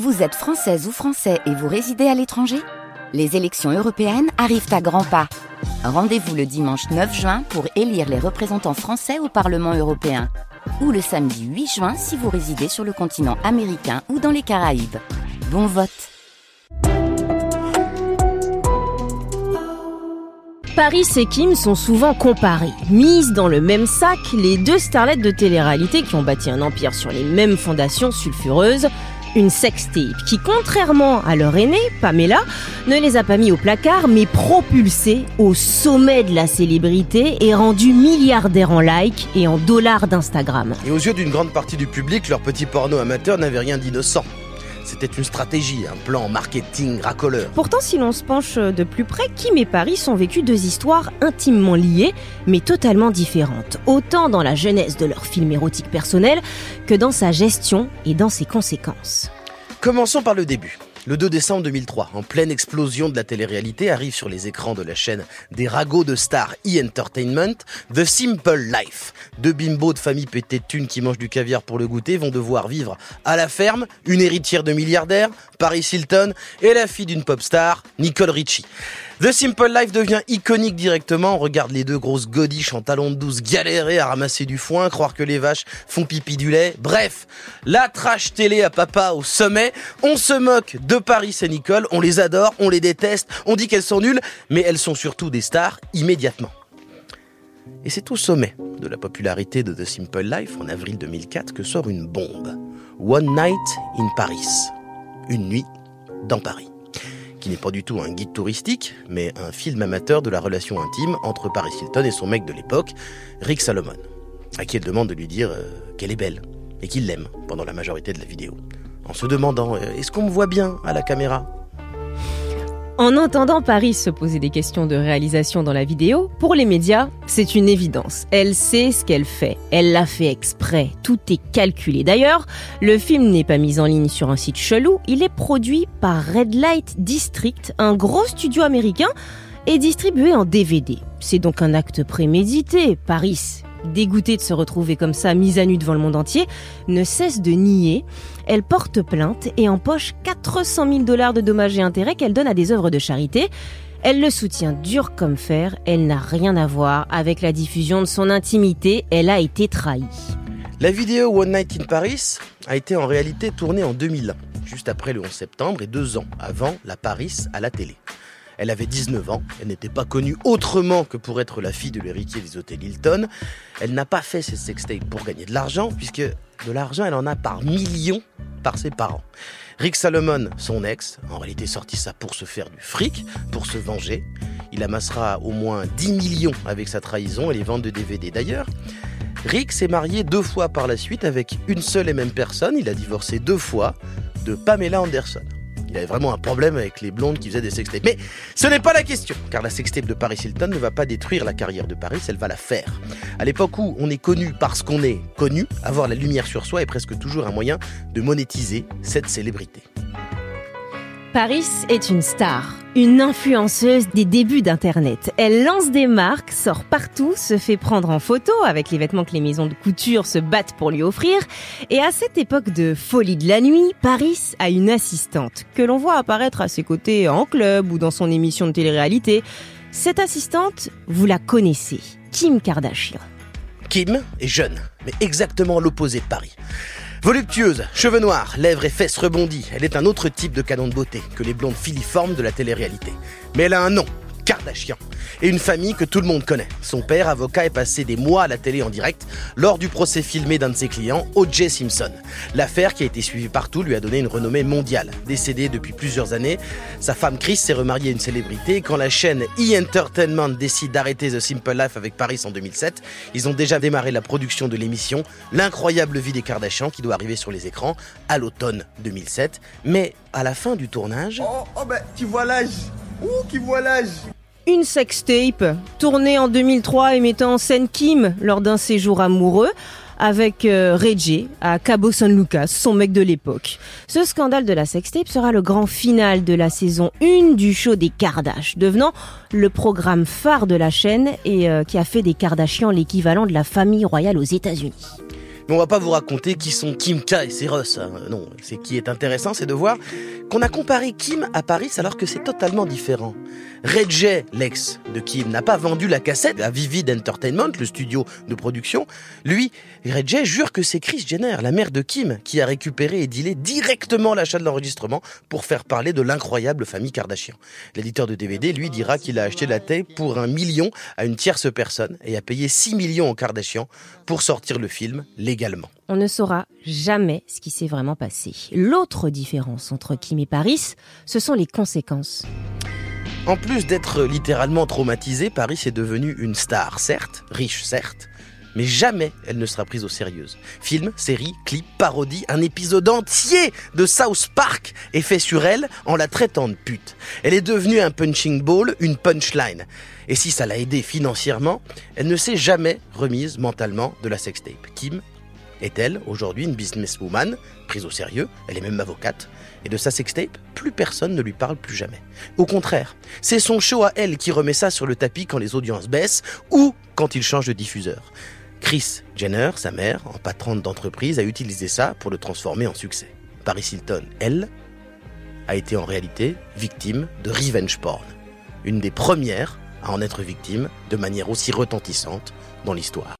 Vous êtes française ou français et vous résidez à l'étranger? Les élections européennes arrivent à grands pas. Rendez-vous le dimanche 9 juin pour élire les représentants français au Parlement européen. Ou le samedi 8 juin si vous résidez sur le continent américain ou dans les Caraïbes. Bon vote Paris et Kim sont souvent comparés. Mises dans le même sac, les deux starlettes de télé-réalité qui ont bâti un empire sur les mêmes fondations sulfureuses une sextape qui, contrairement à leur aînée, Pamela, ne les a pas mis au placard, mais propulsés au sommet de la célébrité et rendus milliardaires en likes et en dollars d'Instagram. Et aux yeux d'une grande partie du public, leur petit porno amateur n'avait rien d'innocent. C'était une stratégie, un plan marketing racoleur. Pourtant, si l'on se penche de plus près, Kim et Paris ont vécu deux histoires intimement liées, mais totalement différentes, autant dans la jeunesse de leur film érotique personnel que dans sa gestion et dans ses conséquences. Commençons par le début. Le 2 décembre 2003, en pleine explosion de la télé-réalité, arrive sur les écrans de la chaîne des ragots de stars e-entertainment, The Simple Life. Deux bimbos de famille pétée de thunes qui mangent du caviar pour le goûter vont devoir vivre à la ferme, une héritière de milliardaire, Paris Hilton, et la fille d'une pop star, Nicole Richie. The Simple Life devient iconique directement. On regarde les deux grosses godiches en talons de douce galérer à ramasser du foin, croire que les vaches font pipi du lait. Bref, la trash télé à papa au sommet. On se moque de Paris et Nicole, on les adore, on les déteste, on dit qu'elles sont nulles, mais elles sont surtout des stars immédiatement. Et c'est au sommet de la popularité de The Simple Life en avril 2004 que sort une bombe. One Night in Paris. Une nuit dans Paris qui n'est pas du tout un guide touristique, mais un film amateur de la relation intime entre Paris Hilton et son mec de l'époque, Rick Salomon, à qui elle demande de lui dire euh, qu'elle est belle et qu'il l'aime pendant la majorité de la vidéo, en se demandant euh, est-ce qu'on me voit bien à la caméra? En entendant Paris se poser des questions de réalisation dans la vidéo, pour les médias, c'est une évidence. Elle sait ce qu'elle fait. Elle l'a fait exprès. Tout est calculé. D'ailleurs, le film n'est pas mis en ligne sur un site chelou. Il est produit par Red Light District, un gros studio américain, et distribué en DVD. C'est donc un acte prémédité. Paris dégoûtée de se retrouver comme ça mise à nu devant le monde entier, ne cesse de nier. Elle porte plainte et empoche 400 000 dollars de dommages et intérêts qu'elle donne à des œuvres de charité. Elle le soutient dur comme fer, elle n'a rien à voir avec la diffusion de son intimité, elle a été trahie. La vidéo One Night in Paris a été en réalité tournée en 2001, juste après le 11 septembre et deux ans avant la Paris à la télé. Elle avait 19 ans, elle n'était pas connue autrement que pour être la fille de l'héritier des hôtels Hilton. Elle n'a pas fait ses sextapes pour gagner de l'argent, puisque de l'argent, elle en a par millions par ses parents. Rick Salomon, son ex, en réalité sorti ça pour se faire du fric, pour se venger. Il amassera au moins 10 millions avec sa trahison et les ventes de DVD. D'ailleurs, Rick s'est marié deux fois par la suite avec une seule et même personne. Il a divorcé deux fois de Pamela Anderson. Il avait vraiment un problème avec les blondes qui faisaient des sextapes. Mais ce n'est pas la question, car la sextape de Paris Hilton ne va pas détruire la carrière de Paris, elle va la faire. À l'époque où on est connu parce qu'on est connu, avoir la lumière sur soi est presque toujours un moyen de monétiser cette célébrité. Paris est une star, une influenceuse des débuts d'Internet. Elle lance des marques, sort partout, se fait prendre en photo avec les vêtements que les maisons de couture se battent pour lui offrir. Et à cette époque de folie de la nuit, Paris a une assistante que l'on voit apparaître à ses côtés en club ou dans son émission de télé-réalité. Cette assistante, vous la connaissez, Kim Kardashian. Kim est jeune, mais exactement l'opposé de Paris. Voluptueuse, cheveux noirs, lèvres et fesses rebondies, elle est un autre type de canon de beauté que les blondes filiformes de la télé-réalité. Mais elle a un nom, Kardashian, et une famille que tout le monde connaît. Son père, avocat, est passé des mois à la télé en direct lors du procès filmé d'un de ses clients, O.J. Simpson. L'affaire, qui a été suivie partout, lui a donné une renommée mondiale. Décédé depuis plusieurs années, sa femme Chris s'est remariée à une célébrité. Quand la chaîne E! décide d'arrêter The Simple Life avec Paris en 2007, ils ont déjà démarré la production de l'émission L'incroyable vie des Kardashians qui doit arriver sur les écrans à l'automne 2007. Mais à la fin du tournage... Oh, oh ben, tu vois l'âge Une sextape tournée en 2003 et mettant en scène Kim lors d'un séjour amoureux avec euh, Reggie à Cabo San Lucas, son mec de l'époque. Ce scandale de la sextape sera le grand final de la saison 1 du show des Kardashians, devenant le programme phare de la chaîne et euh, qui a fait des Kardashians l'équivalent de la famille royale aux États-Unis. Mais on va pas vous raconter qui sont Kim K et Cyrus. hein. Non, c'est qui est intéressant, c'est de voir qu'on a comparé Kim à Paris alors que c'est totalement différent. J, l'ex de Kim, n'a pas vendu la cassette à Vivid Entertainment, le studio de production. Lui, J jure que c'est Chris Jenner, la mère de Kim, qui a récupéré et dealé directement l'achat de l'enregistrement pour faire parler de l'incroyable famille Kardashian. L'éditeur de DVD, lui, dira qu'il a acheté la tape pour un million à une tierce personne et a payé 6 millions aux Kardashian pour sortir le film On ne saura jamais ce qui s'est vraiment passé. L'autre différence entre Kim et Paris, ce sont les conséquences. En plus d'être littéralement traumatisée, Paris est devenue une star, certes, riche, certes, mais jamais elle ne sera prise au sérieux. Film, série, clip, parodie, un épisode entier de South Park est fait sur elle en la traitant de pute. Elle est devenue un punching ball, une punchline. Et si ça l'a aidée financièrement, elle ne s'est jamais remise mentalement de la sextape. Kim est-elle aujourd'hui une businesswoman prise au sérieux Elle est même avocate. Et de sa sextape, plus personne ne lui parle plus jamais. Au contraire, c'est son show à elle qui remet ça sur le tapis quand les audiences baissent ou quand il change de diffuseur. Chris Jenner, sa mère, en patronne d'entreprise, a utilisé ça pour le transformer en succès. Paris Hilton, elle, a été en réalité victime de revenge porn. Une des premières à en être victime de manière aussi retentissante dans l'histoire.